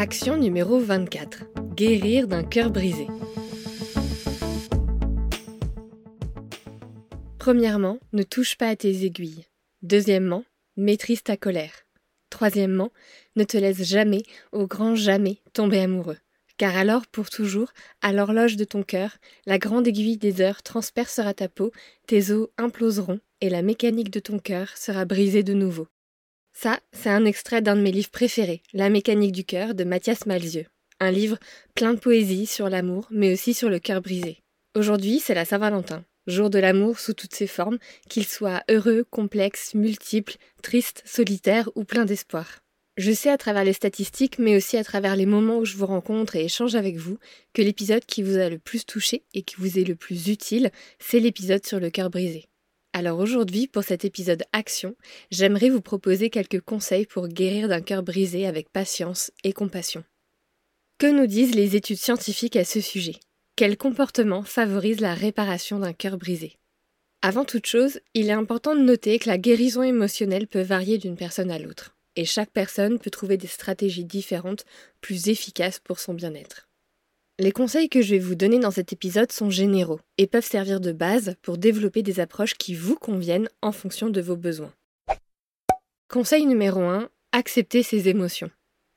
Action numéro 24. Guérir d'un cœur brisé. Premièrement, ne touche pas à tes aiguilles. Deuxièmement, maîtrise ta colère. Troisièmement, ne te laisse jamais, au grand jamais, tomber amoureux. Car alors, pour toujours, à l'horloge de ton cœur, la grande aiguille des heures transpercera ta peau, tes os imploseront, et la mécanique de ton cœur sera brisée de nouveau. Ça, c'est un extrait d'un de mes livres préférés, La mécanique du cœur de Mathias Malzieu. Un livre plein de poésie sur l'amour, mais aussi sur le cœur brisé. Aujourd'hui, c'est la Saint-Valentin, jour de l'amour sous toutes ses formes, qu'il soit heureux, complexe, multiple, triste, solitaire ou plein d'espoir. Je sais à travers les statistiques, mais aussi à travers les moments où je vous rencontre et échange avec vous, que l'épisode qui vous a le plus touché et qui vous est le plus utile, c'est l'épisode sur le cœur brisé. Alors aujourd'hui, pour cet épisode Action, j'aimerais vous proposer quelques conseils pour guérir d'un cœur brisé avec patience et compassion. Que nous disent les études scientifiques à ce sujet? Quel comportement favorise la réparation d'un cœur brisé? Avant toute chose, il est important de noter que la guérison émotionnelle peut varier d'une personne à l'autre, et chaque personne peut trouver des stratégies différentes plus efficaces pour son bien-être. Les conseils que je vais vous donner dans cet épisode sont généraux et peuvent servir de base pour développer des approches qui vous conviennent en fonction de vos besoins. Conseil numéro 1, accepter ses émotions.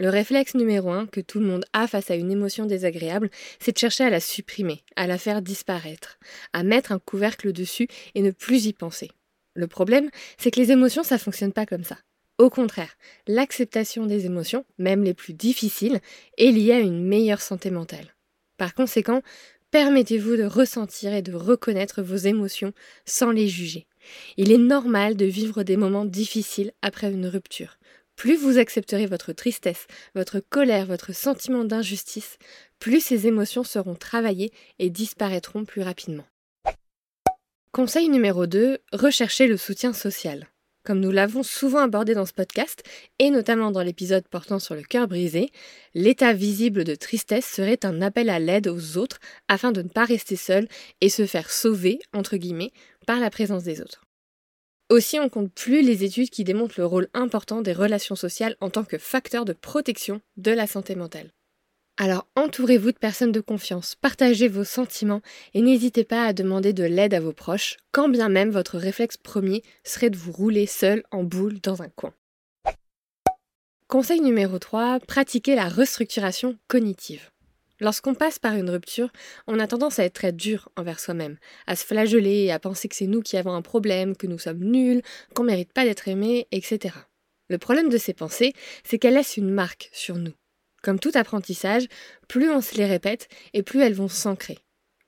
Le réflexe numéro 1 que tout le monde a face à une émotion désagréable, c'est de chercher à la supprimer, à la faire disparaître, à mettre un couvercle dessus et ne plus y penser. Le problème, c'est que les émotions, ça fonctionne pas comme ça. Au contraire, l'acceptation des émotions, même les plus difficiles, est liée à une meilleure santé mentale. Par conséquent, permettez-vous de ressentir et de reconnaître vos émotions sans les juger. Il est normal de vivre des moments difficiles après une rupture. Plus vous accepterez votre tristesse, votre colère, votre sentiment d'injustice, plus ces émotions seront travaillées et disparaîtront plus rapidement. Conseil numéro 2, recherchez le soutien social. Comme nous l'avons souvent abordé dans ce podcast, et notamment dans l'épisode portant sur le cœur brisé, l'état visible de tristesse serait un appel à l'aide aux autres afin de ne pas rester seul et se faire sauver, entre guillemets, par la présence des autres. Aussi, on compte plus les études qui démontrent le rôle important des relations sociales en tant que facteur de protection de la santé mentale. Alors entourez-vous de personnes de confiance, partagez vos sentiments et n'hésitez pas à demander de l'aide à vos proches, quand bien même votre réflexe premier serait de vous rouler seul en boule dans un coin. Conseil numéro 3, pratiquez la restructuration cognitive. Lorsqu'on passe par une rupture, on a tendance à être très dur envers soi-même, à se flageller à penser que c'est nous qui avons un problème, que nous sommes nuls, qu'on mérite pas d'être aimé, etc. Le problème de ces pensées, c'est qu'elles laissent une marque sur nous. Comme tout apprentissage, plus on se les répète et plus elles vont s'ancrer.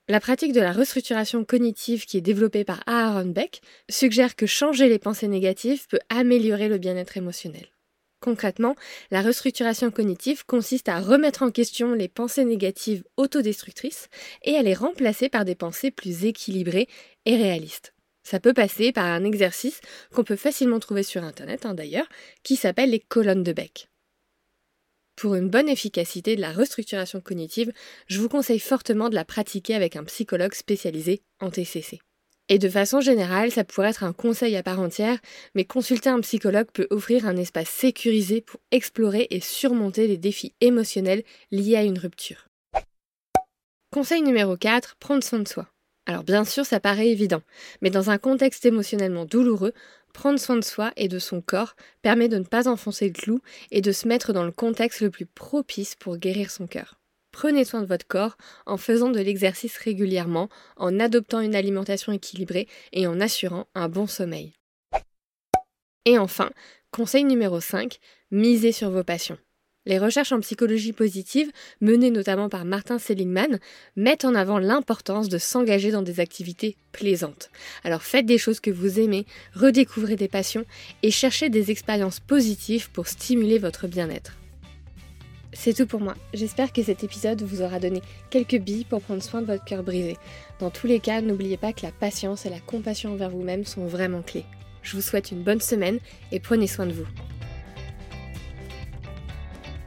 La pratique de la restructuration cognitive qui est développée par Aaron Beck suggère que changer les pensées négatives peut améliorer le bien-être émotionnel. Concrètement, la restructuration cognitive consiste à remettre en question les pensées négatives autodestructrices et à les remplacer par des pensées plus équilibrées et réalistes. Ça peut passer par un exercice qu'on peut facilement trouver sur Internet hein, d'ailleurs, qui s'appelle les colonnes de Beck. Pour une bonne efficacité de la restructuration cognitive, je vous conseille fortement de la pratiquer avec un psychologue spécialisé en TCC. Et de façon générale, ça pourrait être un conseil à part entière, mais consulter un psychologue peut offrir un espace sécurisé pour explorer et surmonter les défis émotionnels liés à une rupture. Conseil numéro 4, prendre soin de soi. Alors bien sûr, ça paraît évident, mais dans un contexte émotionnellement douloureux, prendre soin de soi et de son corps permet de ne pas enfoncer le clou et de se mettre dans le contexte le plus propice pour guérir son cœur. Prenez soin de votre corps en faisant de l'exercice régulièrement, en adoptant une alimentation équilibrée et en assurant un bon sommeil. Et enfin, conseil numéro 5, misez sur vos passions. Les recherches en psychologie positive, menées notamment par Martin Seligman, mettent en avant l'importance de s'engager dans des activités plaisantes. Alors faites des choses que vous aimez, redécouvrez des passions et cherchez des expériences positives pour stimuler votre bien-être. C'est tout pour moi. J'espère que cet épisode vous aura donné quelques billes pour prendre soin de votre cœur brisé. Dans tous les cas, n'oubliez pas que la patience et la compassion envers vous-même sont vraiment clés. Je vous souhaite une bonne semaine et prenez soin de vous.